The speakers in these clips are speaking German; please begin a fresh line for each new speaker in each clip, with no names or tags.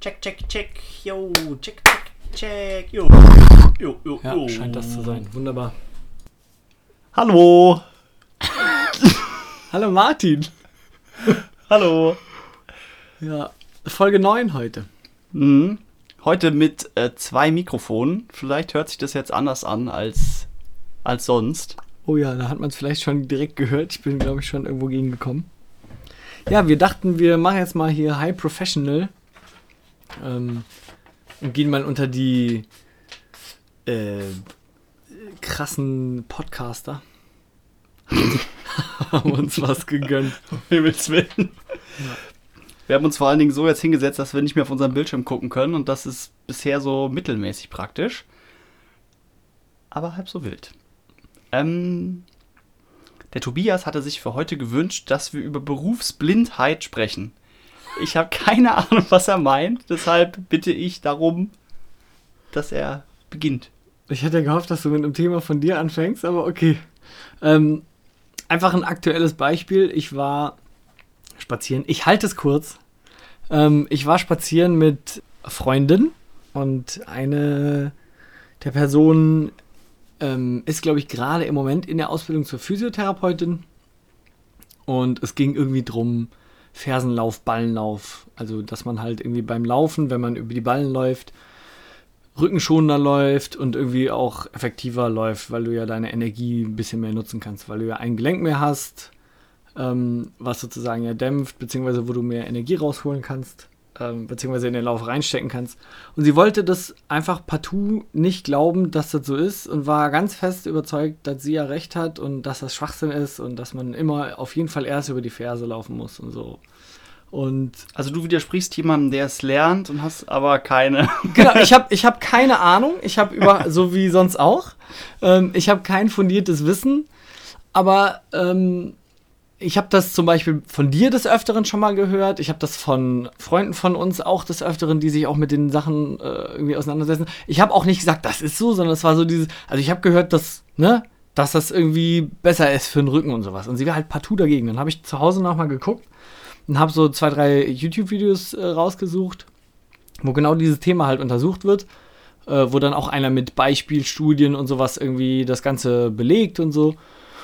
Check, check, check. Yo, check, check, check. Yo, yo, yo,
Ja,
yo.
scheint das zu sein. Wunderbar.
Hallo.
Hallo Martin.
Hallo.
Ja, Folge 9 heute.
Mhm. Heute mit äh, zwei Mikrofonen. Vielleicht hört sich das jetzt anders an als, als sonst.
Oh ja, da hat man es vielleicht schon direkt gehört. Ich bin, glaube ich, schon irgendwo gegengekommen. Ja, wir dachten, wir machen jetzt mal hier High Professional ähm, und gehen mal unter die äh, krassen Podcaster. Haben uns was gegönnt.
Um Himmels Willen. Wir haben uns vor allen Dingen so jetzt hingesetzt, dass wir nicht mehr auf unseren Bildschirm gucken können und das ist bisher so mittelmäßig praktisch. Aber halb so wild. Ähm, der Tobias hatte sich für heute gewünscht, dass wir über Berufsblindheit sprechen. Ich habe keine Ahnung, was er meint, deshalb bitte ich darum, dass er beginnt.
Ich hätte gehofft, dass du mit einem Thema von dir anfängst, aber okay. Ähm, einfach ein aktuelles Beispiel. Ich war spazieren. Ich halte es kurz. Ähm, ich war spazieren mit Freundin und eine der Personen ähm, ist, glaube ich, gerade im Moment in der Ausbildung zur Physiotherapeutin. Und es ging irgendwie drum, Fersenlauf, Ballenlauf. Also, dass man halt irgendwie beim Laufen, wenn man über die Ballen läuft, rückenschonender läuft und irgendwie auch effektiver läuft, weil du ja deine Energie ein bisschen mehr nutzen kannst, weil du ja ein Gelenk mehr hast, ähm, was sozusagen ja dämpft, beziehungsweise wo du mehr Energie rausholen kannst, ähm, beziehungsweise in den Lauf reinstecken kannst. Und sie wollte das einfach partout nicht glauben, dass das so ist und war ganz fest überzeugt, dass sie ja recht hat und dass das Schwachsinn ist und dass man immer auf jeden Fall erst über die Ferse laufen muss und so. Und
Also du widersprichst jemandem, der es lernt und hast aber keine.
genau, ich habe ich hab keine Ahnung. Ich habe über, so wie sonst auch, ähm, ich habe kein fundiertes Wissen. Aber ähm, ich habe das zum Beispiel von dir des Öfteren schon mal gehört. Ich habe das von Freunden von uns auch des Öfteren, die sich auch mit den Sachen äh, irgendwie auseinandersetzen. Ich habe auch nicht gesagt, das ist so, sondern es war so dieses, also ich habe gehört, dass, ne, dass das irgendwie besser ist für den Rücken und sowas. Und sie war halt partout dagegen. Dann habe ich zu Hause nochmal geguckt und habe so zwei, drei YouTube-Videos äh, rausgesucht, wo genau dieses Thema halt untersucht wird, äh, wo dann auch einer mit Beispielstudien und sowas irgendwie das Ganze belegt und so.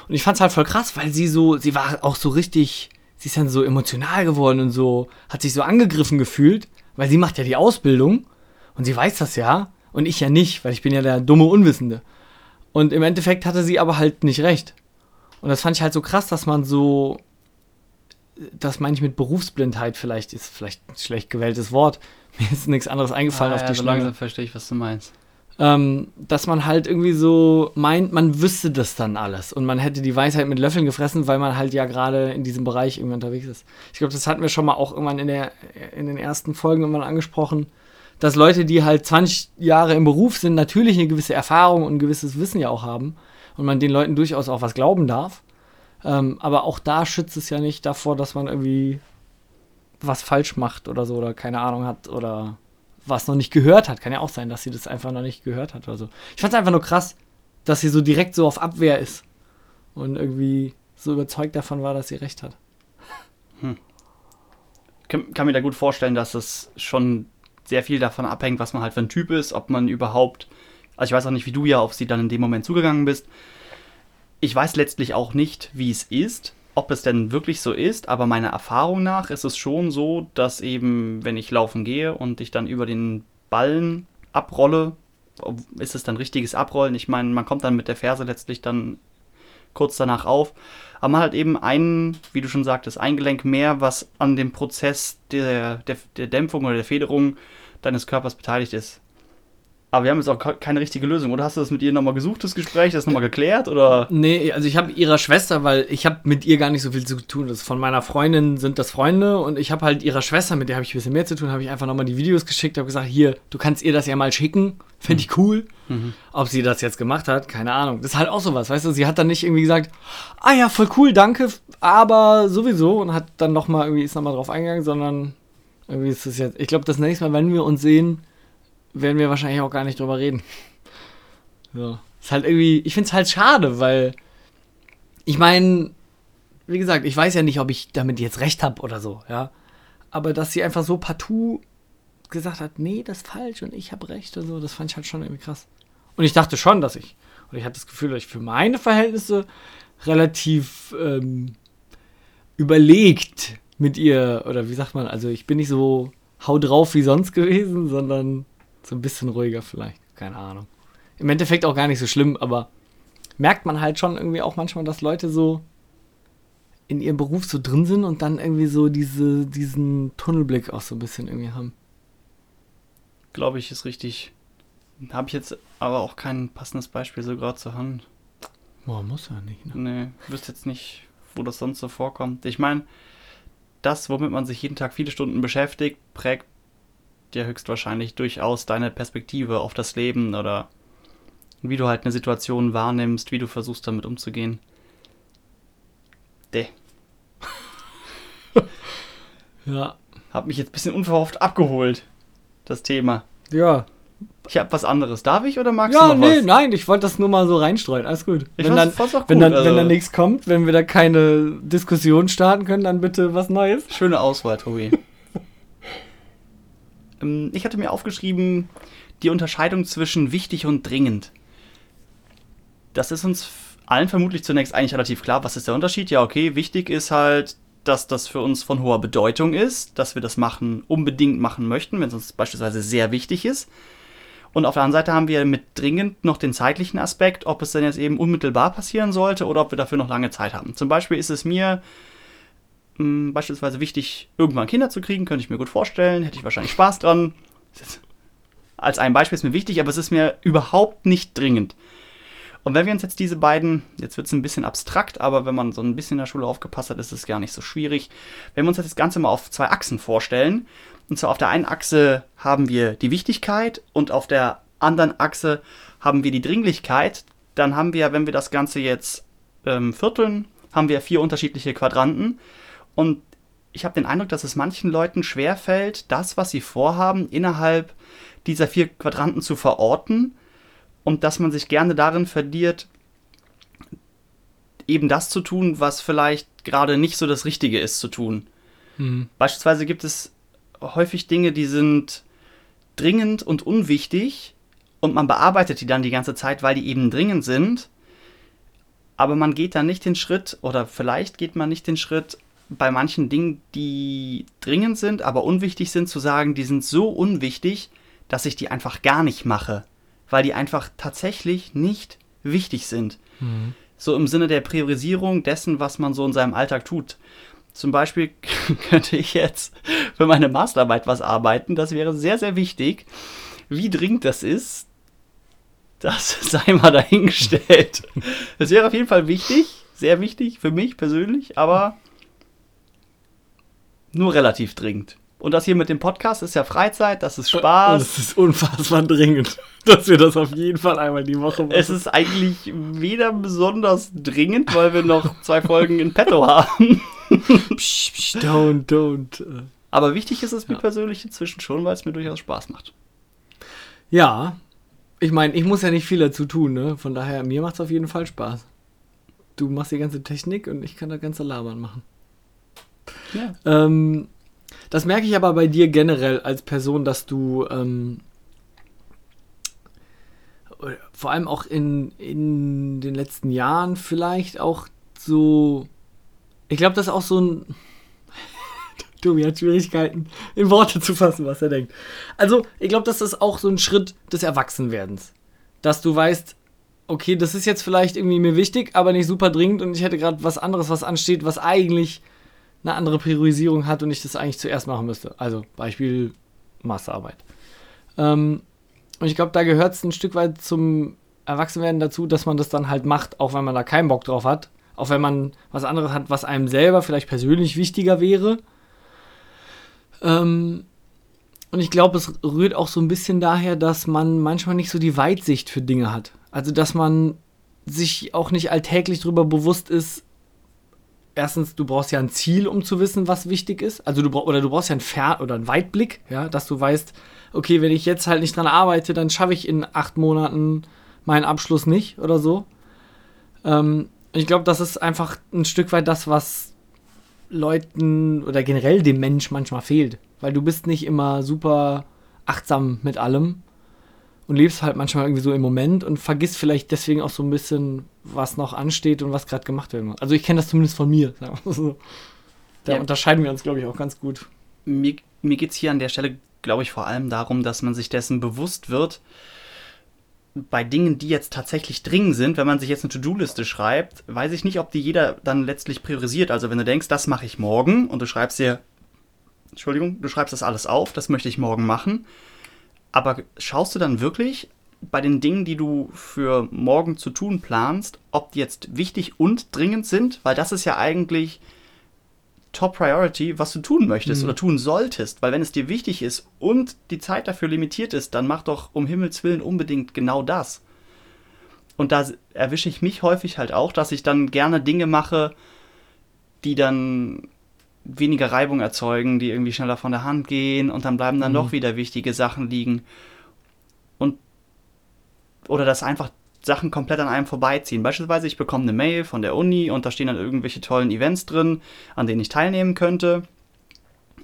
Und ich fand's halt voll krass, weil sie so, sie war auch so richtig, sie ist dann so emotional geworden und so, hat sich so angegriffen gefühlt, weil sie macht ja die Ausbildung und sie weiß das ja und ich ja nicht, weil ich bin ja der dumme Unwissende. Und im Endeffekt hatte sie aber halt nicht recht. Und das fand ich halt so krass, dass man so, das meine ich mit Berufsblindheit vielleicht, ist vielleicht ein schlecht gewähltes Wort. Mir ist nichts anderes eingefallen
Ah,
auf
ja,
die
so
Schlange
langsam verstehe ich, was du meinst.
Ähm, dass man halt irgendwie so meint, man wüsste das dann alles und man hätte die Weisheit mit Löffeln gefressen, weil man halt ja gerade in diesem Bereich irgendwie unterwegs ist. Ich glaube, das hatten wir schon mal auch irgendwann in, der, in den ersten Folgen irgendwann angesprochen, dass Leute, die halt 20 Jahre im Beruf sind, natürlich eine gewisse Erfahrung und ein gewisses Wissen ja auch haben und man den Leuten durchaus auch was glauben darf. Ähm, aber auch da schützt es ja nicht davor, dass man irgendwie was falsch macht oder so oder keine Ahnung hat oder was noch nicht gehört hat. Kann ja auch sein, dass sie das einfach noch nicht gehört hat oder so. Ich fand es einfach nur krass, dass sie so direkt so auf Abwehr ist und irgendwie so überzeugt davon war, dass sie recht hat.
kann, kann mir da gut vorstellen, dass es schon sehr viel davon abhängt, was man halt für ein Typ ist, ob man überhaupt, also ich weiß auch nicht, wie du ja auf sie dann in dem Moment zugegangen bist. Ich weiß letztlich auch nicht, wie es ist, ob es denn wirklich so ist, aber meiner Erfahrung nach ist es schon so, dass eben, wenn ich laufen gehe und ich dann über den Ballen abrolle, ist es dann richtiges Abrollen? Ich meine, man kommt dann mit der Ferse letztlich dann kurz danach auf. Aber man hat eben ein, wie du schon sagtest, ein Gelenk mehr, was an dem Prozess der, der, der Dämpfung oder der Federung deines Körpers beteiligt ist. Aber wir haben jetzt auch ke- keine richtige Lösung. Oder hast du das mit ihr nochmal gesucht, das Gespräch, das nochmal geklärt? Oder?
Nee, also ich habe ihrer Schwester, weil ich habe mit ihr gar nicht so viel zu tun. Das von meiner Freundin sind das Freunde und ich habe halt ihrer Schwester, mit der habe ich ein bisschen mehr zu tun, habe ich einfach nochmal die Videos geschickt, habe gesagt, hier, du kannst ihr das ja mal schicken, fände ich cool. Ob sie das jetzt gemacht hat, keine Ahnung. Das ist halt auch sowas, weißt du, sie hat dann nicht irgendwie gesagt, ah ja, voll cool, danke, aber sowieso und hat dann nochmal irgendwie, ist nochmal drauf eingegangen, sondern irgendwie ist es jetzt, ich glaube, das nächste Mal, wenn wir uns sehen, werden wir wahrscheinlich auch gar nicht drüber reden. So. Ist halt irgendwie, ich finde es halt schade, weil ich meine, wie gesagt, ich weiß ja nicht, ob ich damit jetzt recht habe oder so, ja. Aber dass sie einfach so partout gesagt hat, nee, das ist falsch und ich habe recht und so, das fand ich halt schon irgendwie krass. Und ich dachte schon, dass ich, und ich hatte das Gefühl, dass ich für meine Verhältnisse relativ ähm, überlegt mit ihr, oder wie sagt man, also ich bin nicht so hau drauf wie sonst gewesen, sondern so ein bisschen ruhiger vielleicht, keine Ahnung. Im Endeffekt auch gar nicht so schlimm, aber merkt man halt schon irgendwie auch manchmal, dass Leute so in ihrem Beruf so drin sind und dann irgendwie so diese, diesen Tunnelblick auch so ein bisschen irgendwie haben.
Glaube ich, ist richtig. Habe ich jetzt aber auch kein passendes Beispiel so gerade zur Hand.
Boah, muss ja nicht, ne?
Nee, wüsste jetzt nicht, wo das sonst so vorkommt. Ich meine, das, womit man sich jeden Tag viele Stunden beschäftigt, prägt ja höchstwahrscheinlich durchaus deine Perspektive auf das Leben oder wie du halt eine Situation wahrnimmst, wie du versuchst damit umzugehen. Däh.
Ja.
Hab mich jetzt ein bisschen unverhofft abgeholt, das Thema.
Ja.
Ich hab was anderes. Darf ich oder magst
Ja,
du noch
nee,
was?
nein, ich wollte das nur mal so reinstreuen. Alles gut.
Ich
wenn, dann,
auch
wenn,
gut,
dann,
also-
wenn dann nichts kommt, wenn wir da keine Diskussion starten können, dann bitte was Neues.
Schöne Auswahl, Tobi. Ähm, ich hatte mir aufgeschrieben, die Unterscheidung zwischen wichtig und dringend. Das ist uns allen vermutlich zunächst eigentlich relativ klar. Was ist der Unterschied? Ja, okay, wichtig ist halt, dass das für uns von hoher Bedeutung ist, dass wir das machen, unbedingt machen möchten, wenn es uns beispielsweise sehr wichtig ist. Und auf der anderen Seite haben wir mit dringend noch den zeitlichen Aspekt, ob es denn jetzt eben unmittelbar passieren sollte oder ob wir dafür noch lange Zeit haben. Zum Beispiel ist es mir mh, beispielsweise wichtig, irgendwann Kinder zu kriegen, könnte ich mir gut vorstellen, hätte ich wahrscheinlich Spaß dran. Als ein Beispiel ist mir wichtig, aber es ist mir überhaupt nicht dringend. Und wenn wir uns jetzt diese beiden, jetzt wird es ein bisschen abstrakt, aber wenn man so ein bisschen in der Schule aufgepasst hat, ist es gar nicht so schwierig. Wenn wir uns jetzt das Ganze mal auf zwei Achsen vorstellen, und zwar auf der einen Achse haben wir die Wichtigkeit und auf der anderen Achse haben wir die Dringlichkeit, dann haben wir, wenn wir das Ganze jetzt ähm, vierteln, haben wir vier unterschiedliche Quadranten. Und ich habe den Eindruck, dass es manchen Leuten schwerfällt, das, was sie vorhaben, innerhalb dieser vier Quadranten zu verorten und dass man sich gerne darin verliert, eben das zu tun, was vielleicht gerade nicht so das Richtige ist zu tun. Beispielsweise gibt es häufig Dinge, die sind dringend und unwichtig und man bearbeitet die dann die ganze Zeit, weil die eben dringend sind. Aber man geht dann nicht den Schritt oder vielleicht geht man nicht den Schritt bei manchen Dingen, die dringend sind, aber unwichtig sind, zu sagen, die sind so unwichtig, dass ich die einfach gar nicht mache, weil die einfach tatsächlich nicht wichtig sind. So im Sinne der Priorisierung dessen, was man so in seinem Alltag tut. Zum Beispiel könnte ich jetzt für meine Masterarbeit was arbeiten. Das wäre sehr, sehr wichtig. Wie dringend das ist, das sei mal dahingestellt. Das wäre auf jeden Fall wichtig, sehr wichtig für mich persönlich, aber nur relativ dringend. Und das hier mit dem Podcast ist ja Freizeit, das ist Spaß.
Das ist unfassbar dringend, dass wir das auf jeden Fall einmal die Woche machen.
Es ist eigentlich weder besonders dringend, weil wir noch zwei Folgen in petto haben.
psch, psch, don't, don't. äh.
Aber wichtig ist es mir
Ja.
persönlich inzwischen schon, weil es mir durchaus Spaß macht.
Ja, ich meine, ich muss ja nicht viel dazu tun, ne? Von daher, mir macht es auf jeden Fall Spaß. Du machst die ganze Technik und ich kann das ganze Labern machen. Ähm, das merke ich aber bei dir generell als Person, dass du ähm, vor allem auch in, in den letzten Jahren vielleicht auch so. Ich glaube, das ist auch so ein. Tobi hat Schwierigkeiten, in Worte zu fassen, was er denkt. Also, ich glaube, das ist auch so ein Schritt des Erwachsenwerdens. Dass du weißt, okay, das ist jetzt vielleicht irgendwie mir wichtig, aber nicht super dringend und ich hätte gerade was anderes, was ansteht, was eigentlich eine andere Priorisierung hat und ich das eigentlich zuerst machen müsste. Also Beispiel Masterarbeit. Ähm, und ich glaube, da gehört es ein Stück weit zum Erwachsenwerden dazu, dass man das dann halt macht, auch wenn man da keinen Bock drauf hat. Auch wenn man was anderes hat, was einem selber vielleicht persönlich wichtiger wäre. Ähm, und ich glaube, es rührt auch so ein bisschen daher, dass man manchmal nicht so die Weitsicht für Dinge hat. Also, dass man sich auch nicht alltäglich darüber bewusst ist, erstens, du brauchst ja ein Ziel, um zu wissen, was wichtig ist. Also du brauchst oder du brauchst ja einen Fer oder einen Weitblick, ja, dass du weißt, okay, wenn ich jetzt halt nicht dran arbeite, dann schaffe ich in acht Monaten meinen Abschluss nicht oder so. Ähm, ich glaube, das ist einfach ein Stück weit das, was Leuten oder generell dem Mensch manchmal fehlt. Weil du bist nicht immer super achtsam mit allem und lebst halt manchmal irgendwie so im Moment und vergisst vielleicht deswegen auch so ein bisschen, was noch ansteht und was gerade gemacht werden muss. Also ich kenne das zumindest von mir. Sagen wir so. Da
Ja.
unterscheiden wir uns, glaube ich, auch ganz gut.
mir, mir geht es hier an der Stelle, glaube ich, vor allem darum, dass man sich dessen bewusst wird, bei Dingen, die jetzt tatsächlich dringend sind, wenn man sich jetzt eine To-Do-Liste schreibt, weiß ich nicht, ob die jeder dann letztlich priorisiert. Also wenn du denkst, das mache ich morgen und du schreibst dir, Entschuldigung, du schreibst das alles auf, das möchte ich morgen machen. Aber schaust du dann wirklich bei den Dingen, die du für morgen zu tun planst, ob die jetzt wichtig und dringend sind? Weil das ist ja eigentlich Top Priority, was du tun möchtest
Mhm.
oder tun solltest. Weil wenn es dir wichtig ist und die Zeit dafür limitiert ist, dann mach doch um Himmels Willen unbedingt genau das. Und da erwische ich mich häufig halt auch, dass ich dann gerne Dinge mache, die dann weniger Reibung erzeugen, die irgendwie schneller von der Hand gehen und dann bleiben dann
Mhm.
doch wieder wichtige Sachen liegen. Und oder dass einfach Sachen komplett an einem vorbeiziehen. Beispielsweise, ich bekomme eine Mail von der Uni und da stehen dann irgendwelche tollen Events drin, an denen ich teilnehmen könnte.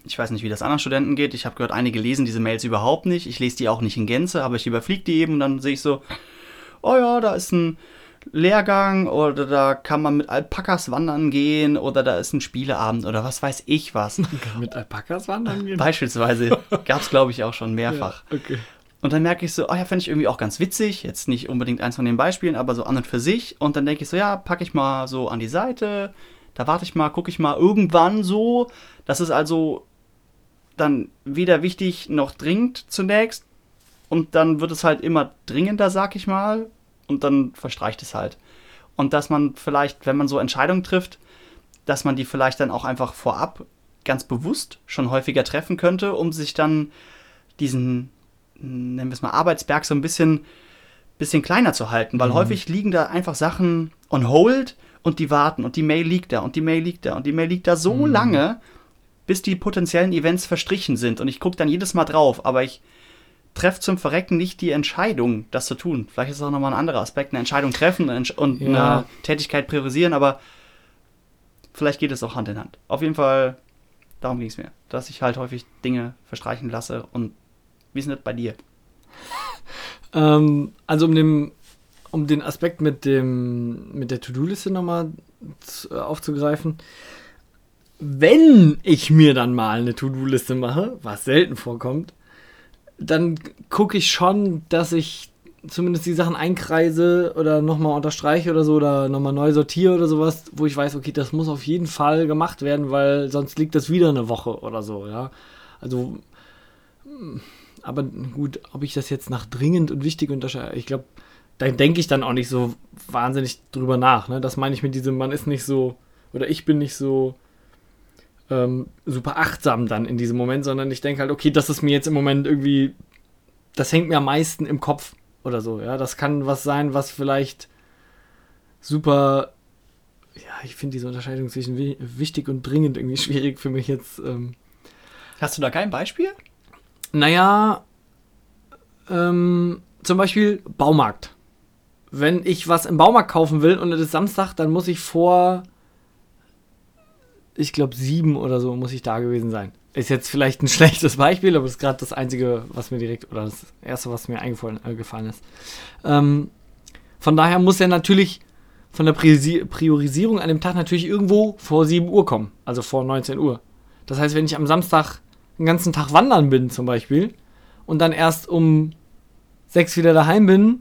Ich weiß nicht, wie das anderen Studenten geht. Ich habe gehört, einige lesen diese Mails überhaupt nicht. Ich lese die auch nicht in Gänze, aber ich überfliege die eben und dann sehe ich so, oh ja, da ist ein Lehrgang oder da kann man mit Alpakas wandern gehen oder da ist ein Spieleabend oder was weiß ich was.
Mit Alpakas wandern gehen?
Beispielsweise gab es, glaube ich, auch schon mehrfach.
Ja, okay.
Und dann merke ich so, oh ja, fände ich irgendwie auch ganz witzig. Jetzt nicht unbedingt eins von den Beispielen, aber so an und für sich. Und dann denke ich so, ja, packe ich mal so an die Seite. Da warte ich mal, gucke ich mal irgendwann so. Das ist also dann weder wichtig noch dringend zunächst. Und dann wird es halt immer dringender, sag ich mal. Und dann verstreicht es halt. Und dass man vielleicht, wenn man so Entscheidungen trifft, dass man die vielleicht dann auch einfach vorab ganz bewusst schon häufiger treffen könnte, um sich dann diesen nennen wir es mal, Arbeitsberg so ein bisschen, bisschen kleiner zu halten, weil
Mhm.
häufig liegen da einfach Sachen on hold und die warten und die Mail liegt da und die Mail liegt da und die Mail liegt da so
Mhm.
lange, bis die potenziellen Events verstrichen sind und ich gucke dann jedes Mal drauf, aber ich treffe zum Verrecken nicht die Entscheidung, das zu tun. Vielleicht ist es auch nochmal ein anderer Aspekt, eine Entscheidung treffen und
Ja.
eine Tätigkeit priorisieren, aber vielleicht geht es auch Hand in Hand. Auf jeden Fall, darum ging es mir, dass ich halt häufig Dinge verstreichen lasse und wie ist denn das bei dir?
Ähm, also um den, um den Aspekt mit dem mit der To-Do-Liste nochmal äh, aufzugreifen. Wenn ich mir dann mal eine To-Do-Liste mache, was selten vorkommt, dann gucke ich schon, dass ich zumindest die Sachen einkreise oder nochmal unterstreiche oder so oder nochmal neu sortiere oder sowas, wo ich weiß, okay, das muss auf jeden Fall gemacht werden, weil sonst liegt das wieder eine Woche oder so, ja. Also, mm, aber gut, ob ich das jetzt nach dringend und wichtig unterscheide, ich glaube, da denke ich dann auch nicht so wahnsinnig drüber nach, ne? Das meine ich mit diesem, man ist nicht so, oder ich bin nicht so ähm, super achtsam dann in diesem Moment, sondern ich denke halt, okay, das ist mir jetzt im Moment irgendwie, das hängt mir am meisten im Kopf oder so, ja. Das kann was sein, was vielleicht super, ja, ich finde diese Unterscheidung zwischen wi- wichtig und dringend irgendwie schwierig für mich jetzt. Ähm,
Hast du da kein Beispiel?
naja, ähm, zum Beispiel Baumarkt. Wenn ich was im Baumarkt kaufen will und es ist Samstag, dann muss ich vor, ich glaube, sieben oder so muss ich da gewesen sein. Ist jetzt vielleicht ein schlechtes Beispiel, aber das ist gerade das Einzige, was mir direkt, oder das Erste, was mir eingefallen äh, ist. Ähm, von daher muss er natürlich von der Priorisi- Priorisierung an dem Tag natürlich irgendwo vor 7 Uhr kommen, also vor 19 Uhr. Das heißt, wenn ich am Samstag den ganzen Tag wandern bin zum Beispiel und dann erst um 6 wieder daheim bin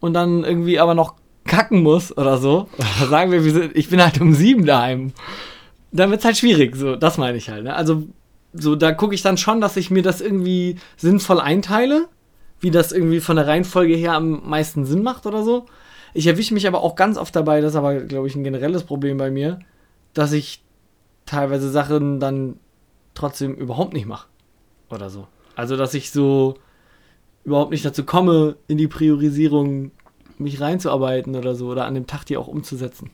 und dann irgendwie aber noch kacken muss oder so, oder sagen wir, ich bin halt um 7 daheim, dann wird es halt schwierig, so, das meine ich halt. Ne? Also so, da gucke ich dann schon, dass ich mir das irgendwie sinnvoll einteile, wie das irgendwie von der Reihenfolge her am meisten Sinn macht oder so. Ich erwische mich aber auch ganz oft dabei, das ist aber, glaube ich, ein generelles Problem bei mir, dass ich teilweise Sachen dann trotzdem überhaupt nicht mache. Oder so. Also, dass ich so überhaupt nicht dazu komme, in die Priorisierung mich reinzuarbeiten oder so, oder an dem Tag die auch umzusetzen.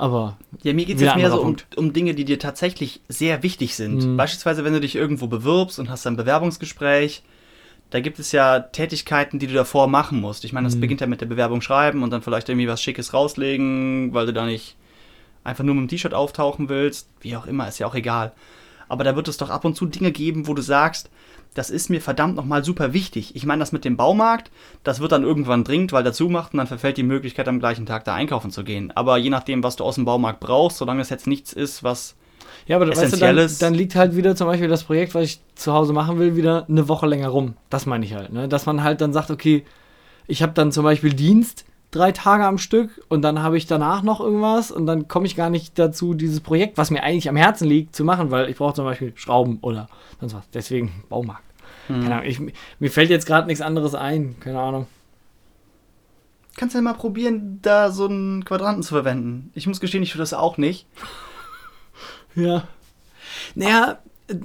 Aber
Ja, mir geht es jetzt mehr so um, um Dinge, die dir tatsächlich sehr wichtig sind.
Mhm.
Beispielsweise, wenn du dich irgendwo bewirbst und hast ein Bewerbungsgespräch, da gibt es ja Tätigkeiten, die du davor machen musst. Ich meine, das
Mhm.
beginnt ja mit der Bewerbung schreiben und dann vielleicht irgendwie was Schickes rauslegen, weil du da nicht einfach nur mit dem T-Shirt auftauchen willst. Wie auch immer, ist ja auch egal. Aber da wird es doch ab und zu Dinge geben, wo du sagst, das ist mir verdammt nochmal super wichtig. Ich meine, das mit dem Baumarkt, das wird dann irgendwann dringend, weil dazu macht und dann verfällt die Möglichkeit, am gleichen Tag da einkaufen zu gehen. Aber je nachdem, was du aus dem Baumarkt brauchst, solange es jetzt nichts ist, was
Ja, aber weißt du, dann, dann liegt halt wieder zum Beispiel das Projekt, was ich zu Hause machen will, wieder eine Woche länger rum. Das meine ich halt. Ne? Dass man halt dann sagt, okay, ich habe dann zum Beispiel Dienst drei Tage am Stück und dann habe ich danach noch irgendwas und dann komme ich gar nicht dazu, dieses Projekt, was mir eigentlich am Herzen liegt, zu machen, weil ich brauche zum Beispiel Schrauben oder sonst was. Deswegen Baumarkt. Keine Ahnung, ich, mir fällt jetzt gerade nichts anderes ein. Keine Ahnung.
Kannst du ja mal probieren, da so einen Quadranten zu verwenden. Ich muss gestehen, ich tue das auch nicht.
Ja. Naja, äh,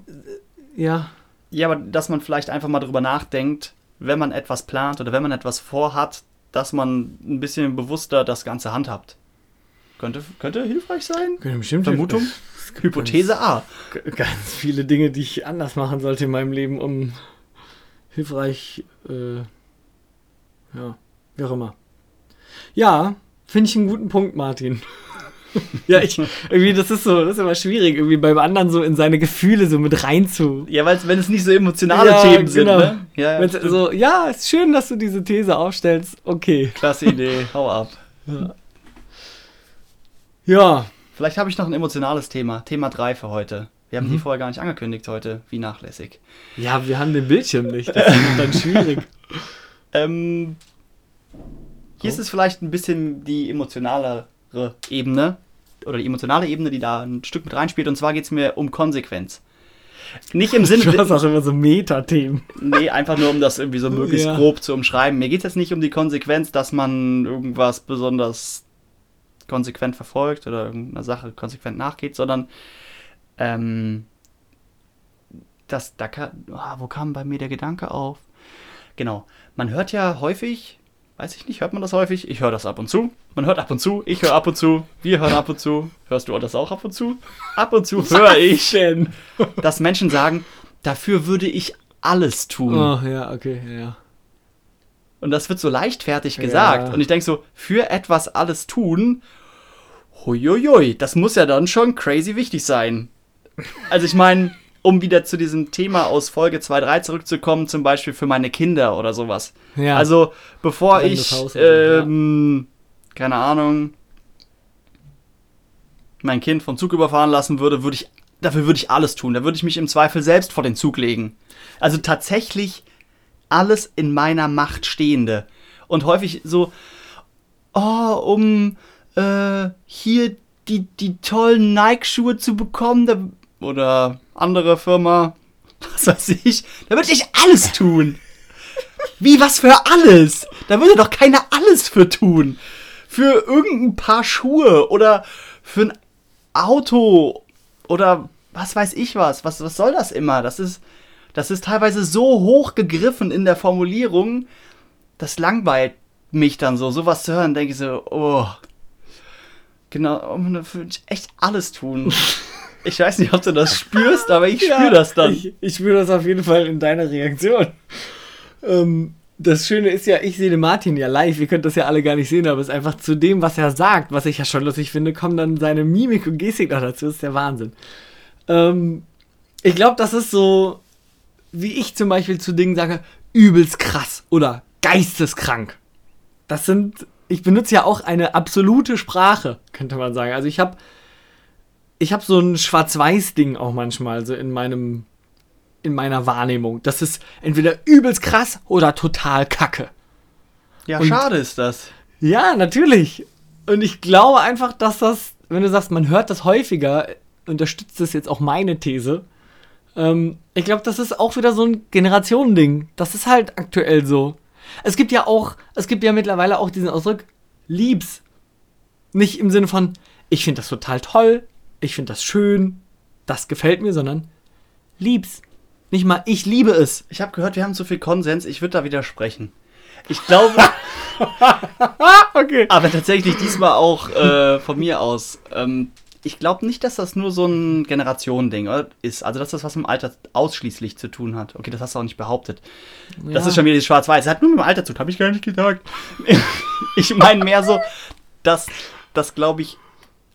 ja.
Ja, aber dass man vielleicht einfach mal drüber nachdenkt, wenn man etwas plant oder wenn man etwas vorhat, dass man ein bisschen bewusster das Ganze handhabt. Könnte, könnte hilfreich sein?
Könnte bestimmt
Vermutung? Hypothese A.
Ganz, ganz viele Dinge, die ich anders machen sollte in meinem Leben, um hilfreich, äh, ja, wie auch immer. Ja, finde ich einen guten Punkt, Martin. ja, ich, irgendwie, das ist so, das ist immer schwierig, irgendwie beim anderen so in seine Gefühle so mit rein zu.
Ja, weil wenn es nicht so emotionale
Ja,
Themen sind,
genau.
ne? Ja, ja,
so, ja, ist schön, dass du diese These aufstellst. Okay.
Klasse Idee, hau ab.
Ja,
Vielleicht habe ich noch ein emotionales Thema. Thema 3 für heute. Wir haben die
Mhm.
vorher gar nicht angekündigt heute. Wie nachlässig.
ja, wir haben den Bildschirm nicht. Das ist dann schwierig.
Ähm, hier ist es vielleicht ein bisschen die emotionalere Ebene oder die emotionale Ebene, die da ein Stück mit reinspielt. Und zwar geht es mir um Konsequenz. Nicht im Sinne,
Du hast auch immer so Metathemen.
nee, einfach nur um das irgendwie so möglichst
Ja.
grob zu umschreiben. Mir geht es jetzt nicht um die Konsequenz, dass man irgendwas besonders konsequent verfolgt oder irgendeiner Sache konsequent nachgeht, sondern ähm, das, da ka- ah, wo kam bei mir der Gedanke auf? Genau, man hört ja häufig, weiß ich nicht, hört man das häufig? Ich höre das ab und zu. Man hört ab und zu, ich höre ab und zu, wir hören ab und zu. Hörst du das auch ab und zu? Ab und zu höre ich,
denn?
dass Menschen sagen, dafür würde ich alles tun.
Oh, ja, okay, ja.
Und das wird so leichtfertig gesagt.
Ja.
Und ich denke so, für etwas alles tun, huiuiui, das muss ja dann schon crazy wichtig sein. Also ich meine, um wieder zu diesem Thema aus Folge 2.3 zurückzukommen, zum Beispiel für meine Kinder oder sowas.
Ja.
Also bevor
Brennendes
ich,
Haus so, ja.
ähm, keine Ahnung, mein Kind vom Zug überfahren lassen würde, würde ich, dafür würde ich alles tun. Da würde ich mich im Zweifel selbst vor den Zug legen. Also tatsächlich alles in meiner Macht Stehende. Und häufig so, oh, um äh, hier die, die tollen Nike-Schuhe zu bekommen, da, oder andere Firma, was weiß ich, da würde ich alles tun. Wie, was für alles? Da würde doch keiner alles für tun. Für irgendein paar Schuhe oder für ein Auto oder was weiß ich was. Was, was soll das immer? Das ist, das ist teilweise so hoch gegriffen in der Formulierung, das langweilt mich dann so. Sowas zu hören, denke ich so, oh. Genau, oh, da würde ich echt alles tun. Ich weiß nicht, ob du das spürst, aber ich spüre das dann.
Ich, ich spüre das auf jeden Fall in deiner Reaktion. Ähm, das Schöne ist ja, ich sehe den Martin ja live. Ihr könnt das ja alle gar nicht sehen, aber es ist einfach zu dem, was er sagt, was ich ja schon lustig finde, kommen dann seine Mimik und Gestik noch dazu. Das ist der Wahnsinn. Ähm, ich glaube, das ist so, wie ich zum Beispiel zu Dingen sage, übelst krass oder geisteskrank. Das sind, ich benutze ja auch eine absolute Sprache, könnte man sagen. Also ich habe ich habe so ein Schwarz-Weiß-Ding auch manchmal so in meinem in meiner Wahrnehmung. Das ist entweder übelst krass oder total kacke.
Ja,
Und-
schade ist das.
Ja, natürlich. Und ich glaube einfach, dass das, wenn du sagst, man hört das häufiger, unterstützt das jetzt auch meine These. Ähm, ich glaube, das ist auch wieder so ein Generationending. Das ist halt aktuell so. Es gibt ja auch, es gibt ja mittlerweile auch diesen Ausdruck, lieb's. Nicht im Sinne von, ich finde das total toll, ich finde das schön, das gefällt mir, sondern lieb's. Nicht mal, ich liebe es.
Ich habe gehört, wir haben zu viel Konsens. Ich würde da widersprechen. Ich glaube,
Okay.
aber tatsächlich diesmal auch äh, von mir aus. Ähm, ich glaube nicht, dass das nur so ein Generationending ist. Also, dass das was mit dem Alter ausschließlich zu tun hat. Okay, das hast du auch nicht behauptet. Das
Ja.
ist schon wieder Schwarz-Weiß. Es hat nur mit dem Alter zu tun, habe ich gar nicht gesagt. ich meine mehr so, dass das, glaube ich,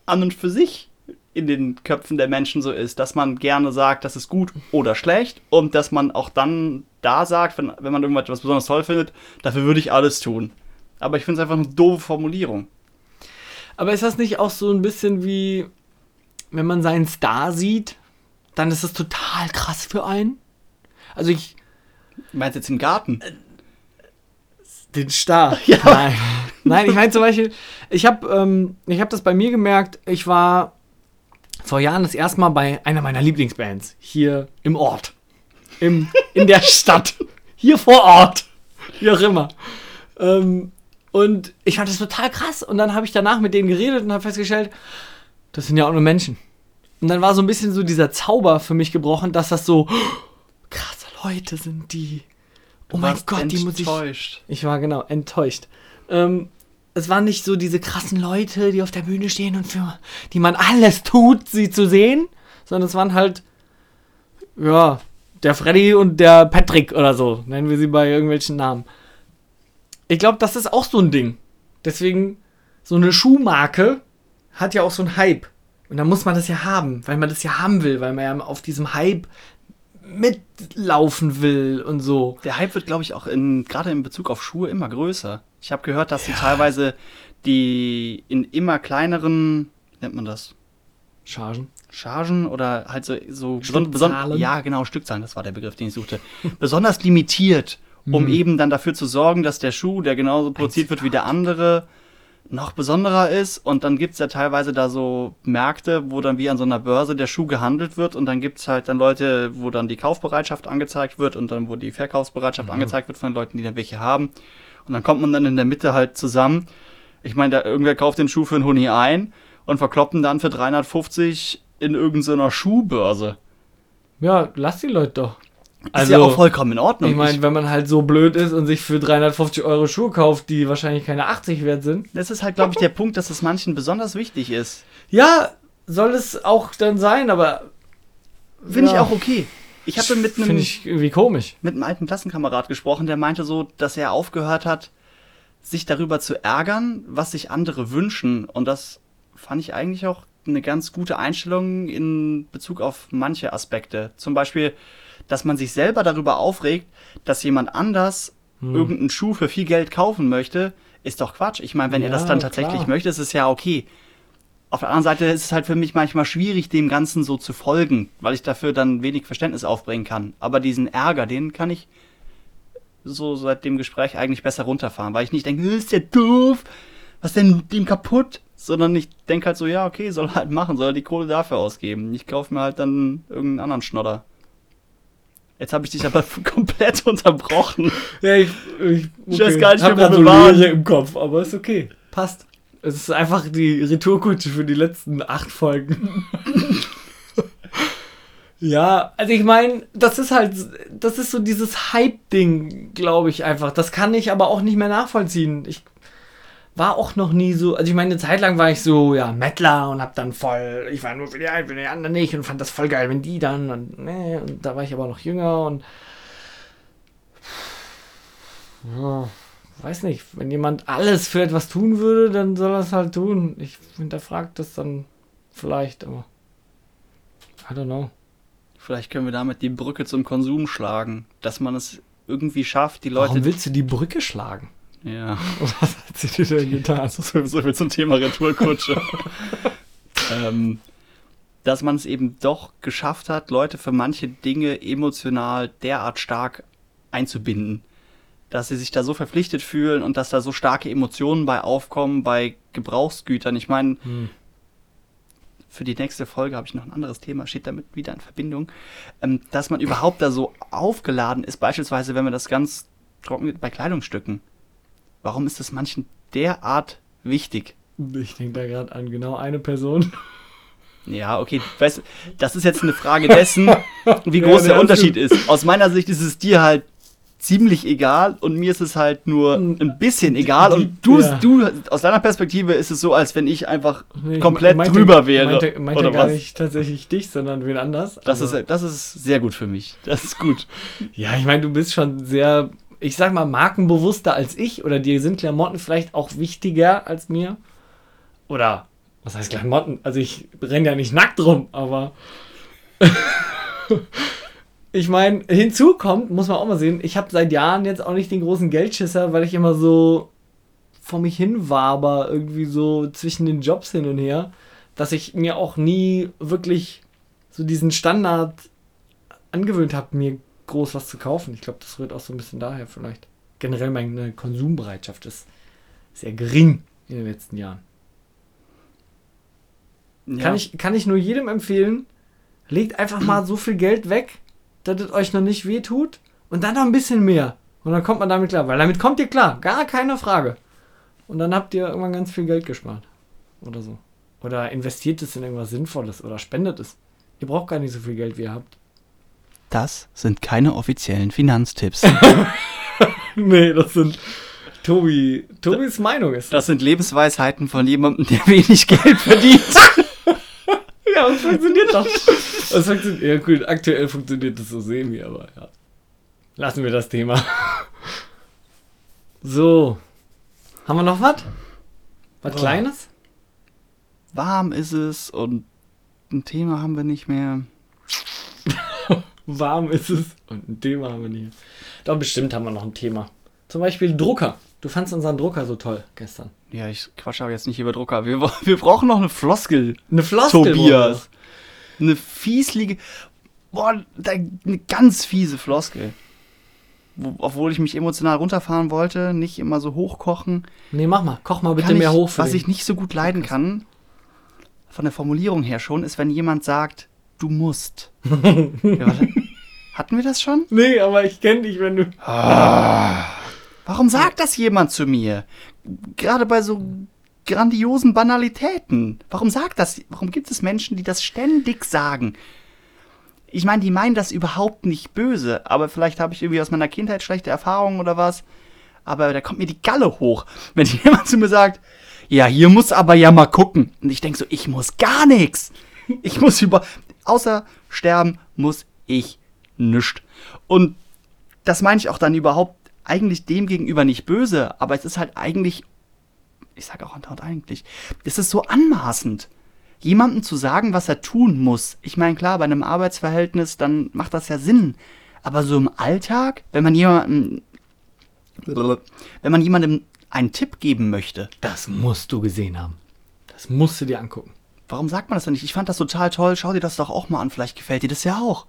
an und für sich in den Köpfen der Menschen so ist, dass man gerne sagt, das ist gut oder schlecht und dass man auch dann da sagt, wenn, wenn man irgendwas besonders toll findet, dafür würde ich alles tun. Aber ich finde es einfach eine doofe Formulierung.
Aber ist das nicht auch so ein bisschen wie, wenn man seinen Star sieht, dann ist das total krass für einen? Also ich.
Du meinst jetzt im Garten?
Den Star.
Ja.
Nein. Nein, ich meine zum Beispiel, ich habe ähm, ich hab das bei mir gemerkt, ich war vor Jahren das erste Mal bei einer meiner Lieblingsbands hier im Ort. Im, in der Stadt. Hier vor Ort. Wie auch immer. Ähm, und ich fand das total krass. Und dann habe ich danach mit denen geredet und habe festgestellt, das sind ja auch nur Menschen. Und dann war so ein bisschen so dieser Zauber für mich gebrochen, dass das so krasse Leute sind, die. Oh mein Gott, die muss ich.
enttäuscht.
Ich war genau enttäuscht. Ähm, es waren nicht so diese krassen Leute, die auf der Bühne stehen und für die man alles tut, sie zu sehen, sondern es waren halt, ja, der Freddy und der Patrick oder so, nennen wir sie bei irgendwelchen Namen. Ich glaube, das ist auch so ein Ding. Deswegen, so eine Schuhmarke hat ja auch so einen Hype. Und da muss man das ja haben, weil man das ja haben will, weil man ja auf diesem Hype mitlaufen will und so.
Der Hype wird, glaube ich, auch in, gerade in Bezug auf Schuhe immer größer. Ich habe gehört, dass sie teilweise die in immer kleineren, wie nennt man das?
Chargen.
Chargen oder halt so, so
Stückzahlen?
ja genau Stückzahlen, das war der Begriff, den ich suchte, besonders limitiert, um
Mhm.
eben dann dafür zu sorgen, dass der Schuh, der genauso produziert wird wie der andere, noch besonderer ist. Und dann gibt's ja teilweise da so Märkte, wo dann wie an so einer Börse der Schuh gehandelt wird und dann gibt's halt dann Leute, wo dann die Kaufbereitschaft angezeigt wird und dann wo die Verkaufsbereitschaft
Mhm.
angezeigt wird von den Leuten, die dann welche haben. Und dann kommt man dann in der Mitte halt zusammen. Ich meine, irgendwer kauft den Schuh für einen Huni ein und verkloppen dann für 350 in irgendeiner Schuhbörse.
Ja, lass die Leute doch.
ist ja auch vollkommen in Ordnung.
Also, Ich meine, wenn man halt so blöd ist und sich für 350 Euro Schuhe kauft, die wahrscheinlich keine 80 wert sind.
das ist halt, glaube ich, der Punkt, dass es manchen besonders wichtig ist.
Ja, soll es auch dann sein, aber.
Finde ich
Ja.
auch okay. Ich habe mit einem,
Finde ich irgendwie komisch.
mit einem alten Klassenkamerad gesprochen, der meinte so, dass er aufgehört hat, sich darüber zu ärgern, was sich andere wünschen. Und das fand ich eigentlich auch eine ganz gute Einstellung in Bezug auf manche Aspekte. Zum Beispiel, dass man sich selber darüber aufregt, dass jemand anders
Hm.
irgendeinen Schuh für viel Geld kaufen möchte, ist doch Quatsch. Ich meine, wenn er
Ja,
das dann tatsächlich
klar.
möchte, ist es ja okay. Auf der anderen Seite ist es halt für mich manchmal schwierig, dem Ganzen so zu folgen, weil ich dafür dann wenig Verständnis aufbringen kann. Aber diesen Ärger, den kann ich so seit dem Gespräch eigentlich besser runterfahren, weil ich nicht denke, "Äh, ist der doof, was denn mit dem kaputt? Sondern ich denke halt so, ja, okay, soll er halt machen, soll er die Kohle dafür ausgeben. Ich kaufe mir halt dann irgendeinen anderen Schnodder. Jetzt habe ich dich aber komplett unterbrochen.
Ja, ich, ich,
Ich weiß gar nicht
hab
mehr, wo wir waren.
Leere im Kopf, aber ist okay. Passt. Es ist einfach die Retourkutsche für die letzten acht Folgen. ja, also ich meine, das ist halt, das ist so dieses Hype-Ding, glaube ich einfach. Das kann ich aber auch nicht mehr nachvollziehen. Ich war auch noch nie so, also ich meine, eine Zeit lang war ich so, ja, Mettler und hab dann voll, ich war nur für die einen, für die anderen nicht und fand das voll geil, wenn die dann und, nee, und da war ich aber noch jünger und ja, weiß nicht, wenn jemand alles für etwas tun würde, dann soll er es halt tun. Ich hinterfrage das dann vielleicht, aber I don't know.
Vielleicht können wir damit die Brücke zum Konsum schlagen, dass man es irgendwie schafft, die Leute.
Warum willst du die Brücke schlagen?
ja.
Was hat sie dir denn getan?
So, so viel zum Thema Retourkutsche. ähm, dass man es eben doch geschafft hat, Leute für manche Dinge emotional derart stark einzubinden. Dass sie sich da so verpflichtet fühlen und dass da so starke Emotionen bei aufkommen bei Gebrauchsgütern. Ich meine,
Hm.
für die nächste Folge habe ich noch ein anderes Thema, steht damit wieder in Verbindung, ähm, dass man überhaupt da so aufgeladen ist, beispielsweise wenn man das ganz trocken bei Kleidungsstücken. Warum ist das manchen derart wichtig?
Ich denke da gerade an genau eine Person.
Ja, okay, weißt, das ist jetzt eine Frage dessen, wie
Ja,
groß
nee,
der Unterschied ist. Aus meiner Sicht ist es dir halt ziemlich egal und mir ist es halt nur ein bisschen egal und du,
Ja.
du aus deiner Perspektive ist es so, als wenn ich einfach
Nee,
komplett
meinte-
drüber wäre.
Meinte, meinte
oder
gar
was?
nicht tatsächlich dich, sondern wen anders.
Das
aber-
ist, das ist sehr gut für mich. Das ist gut.
Ja, ich meine, du bist schon sehr, ich sag mal, markenbewusster als ich oder dir sind Klamotten vielleicht auch wichtiger als mir. Oder Was heißt Klamotten? Also ich renne ja nicht nackt rum, aber. ich meine, hinzu kommt, muss man auch mal sehen, ich habe seit Jahren jetzt auch nicht den großen Geldschisser, weil ich immer so vor mich hin waber, irgendwie so zwischen den Jobs hin und her, dass ich mir auch nie wirklich so diesen Standard angewöhnt habe, mir groß was zu kaufen. Ich glaube, das rührt auch so ein bisschen daher vielleicht. Generell meine Konsumbereitschaft ist sehr gering in den letzten Jahren.
Ja.
Kann, ich, kann ich nur jedem empfehlen, legt einfach mal so viel Geld weg, dass es euch noch nicht wehtut und dann noch ein bisschen mehr. Und dann kommt man damit klar, weil damit kommt ihr klar, gar keine Frage. Und dann habt ihr irgendwann ganz viel Geld gespart. Oder so. Oder investiert es in irgendwas Sinnvolles oder spendet es. Ihr braucht gar nicht so viel Geld, wie ihr habt.
Das sind keine offiziellen Finanztipps.
nee, das sind Tobi, Tobis Meinung ist.
Das sind Lebensweisheiten von jemandem, der wenig Geld verdient.
Ja, das funktioniert doch. Das funktioniert, ja gut, aktuell funktioniert das so semi, aber ja. Lassen wir das Thema. So. Haben wir noch was? Was
Oh.
Kleines?
Warm ist es und ein Thema haben wir nicht mehr.
Warm ist es und ein Thema haben wir nicht. Doch, bestimmt haben wir noch ein Thema. Zum Beispiel Drucker. Du fandst unseren Drucker so toll gestern.
Ja, ich quatsche aber jetzt nicht über Drucker. Wir, wir brauchen noch eine Floskel.
Eine Floskel.
Tobias. Eine fieslige. Boah, eine ganz fiese Floskel. Wo, obwohl ich mich emotional runterfahren wollte, nicht immer so hochkochen.
Nee, mach mal. Koch mal bitte
Kann
mehr
ich,
hoch für
Was
den.
ich nicht so gut leiden kann, von der Formulierung her schon, ist, wenn jemand sagt, du musst. ja. Hatten wir das schon?
Nee, aber ich kenne dich, wenn du.
Warum sagt das jemand zu mir? Gerade bei so grandiosen Banalitäten. Warum sagt das? Warum gibt es Menschen, die das ständig sagen? Ich meine, die meinen das überhaupt nicht böse, aber vielleicht habe ich irgendwie aus meiner Kindheit schlechte Erfahrungen oder was. Aber da kommt mir die Galle hoch, wenn jemand zu mir sagt, ja, hier muss aber ja mal gucken. Und ich denke so, ich muss gar nichts. Ich muss über, außer sterben muss ich nichts. Und das meine ich auch dann überhaupt eigentlich dem gegenüber nicht böse, aber es ist halt eigentlich, ich sage auch andauernd eigentlich, es ist so anmaßend, jemandem zu sagen, was er tun muss. Ich meine, klar, bei einem Arbeitsverhältnis, dann macht das ja Sinn. Aber so im Alltag, wenn man jemandem, wenn man jemandem einen Tipp geben möchte,
Das musst du gesehen haben. Das musst du dir angucken.
Warum sagt man das denn nicht? Ich fand das total toll. Schau dir das doch auch mal an. Vielleicht gefällt dir das ja auch.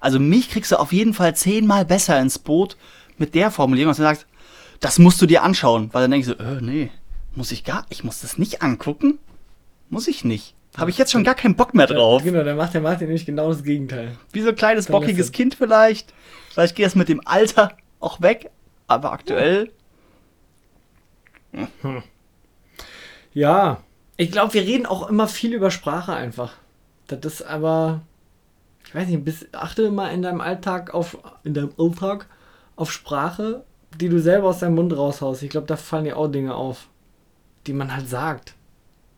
Also mich kriegst du auf jeden Fall zehnmal besser ins Boot mit der Formulierung, dass du sagst, das musst du dir anschauen. Weil dann denke ich so, äh, nee, muss ich gar, ich muss das nicht angucken? Muss ich nicht. Habe ich jetzt schon gar keinen Bock mehr drauf.
Genau, dann macht der Martin nämlich genau das Gegenteil.
Wie so ein kleines,
Dann
bockiges Kind vielleicht. Vielleicht geht es mit dem Alter auch weg. Aber aktuell,
Ja, ich glaube, wir reden auch immer viel über Sprache einfach. Das ist aber, ich weiß nicht, bis, achte mal in deinem Alltag auf, in deinem Alltag auf Sprache, die du selber aus deinem Mund raushaust. Ich glaube, da fallen dir auch Dinge auf, die man halt sagt.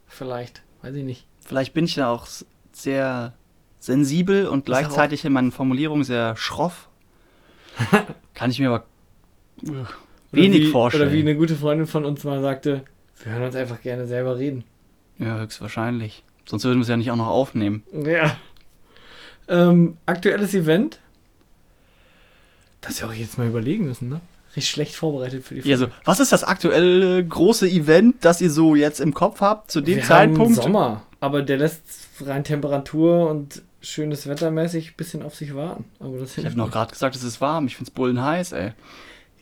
Vielleicht, weiß ich nicht.
vielleicht bin ich da auch sehr sensibel und gleichzeitig in meinen Formulierungen sehr schroff. Kann ich mir aber wenig
wie,
vorstellen.
Oder wie eine gute Freundin von uns mal sagte, wir hören uns einfach gerne selber reden.
Ja, höchstwahrscheinlich. Sonst würden wir es ja nicht auch noch aufnehmen.
Ja. Ähm, aktuelles Event. Das wir auch jetzt mal überlegen müssen, ne? Richtig schlecht vorbereitet für die
Ja, so, was ist das aktuelle große Event, das ihr so jetzt im Kopf habt, zu dem
wir
Zeitpunkt?
Haben Sommer, aber der lässt rein Temperatur und schönes Wettermäßig ein bisschen auf sich warten. Aber das
Ich habe noch gerade gesagt, es ist warm. Ich find's bullen heiß, ey.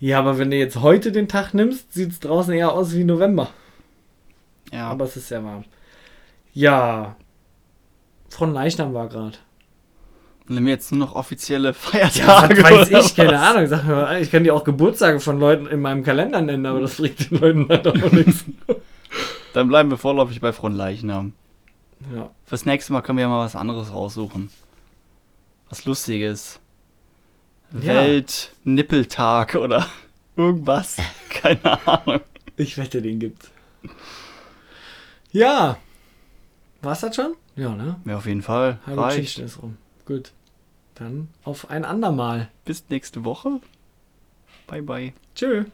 Ja, aber wenn du jetzt heute den Tag nimmst, sieht es draußen eher aus wie November.
Ja,
Aber es ist sehr warm. Ja. Von Leichnam war gerade.
Nehmen wir jetzt nur noch offizielle
Ja,
Feiertage.
was weiß ich, keine? Ahnung. Sag mal, ich kann dir auch Geburtstage von Leuten in meinem Kalender nennen, aber das bringt den Leuten halt auch nichts.
Dann bleiben wir vorläufig bei Fronleichnam.
Ja.
Fürs nächste Mal können wir ja mal was anderes raussuchen. Was Lustiges.
Ja.
Weltnippeltag oder irgendwas. Keine Ahnung.
Ich wette, den gibt's. Ja. War's das schon? Ja, ne?
Ja, auf jeden Fall.
Halbe. Geschichte ist rum. Gut. Dann auf ein andermal.
Bis nächste Woche. Bye, bye.
Tschö.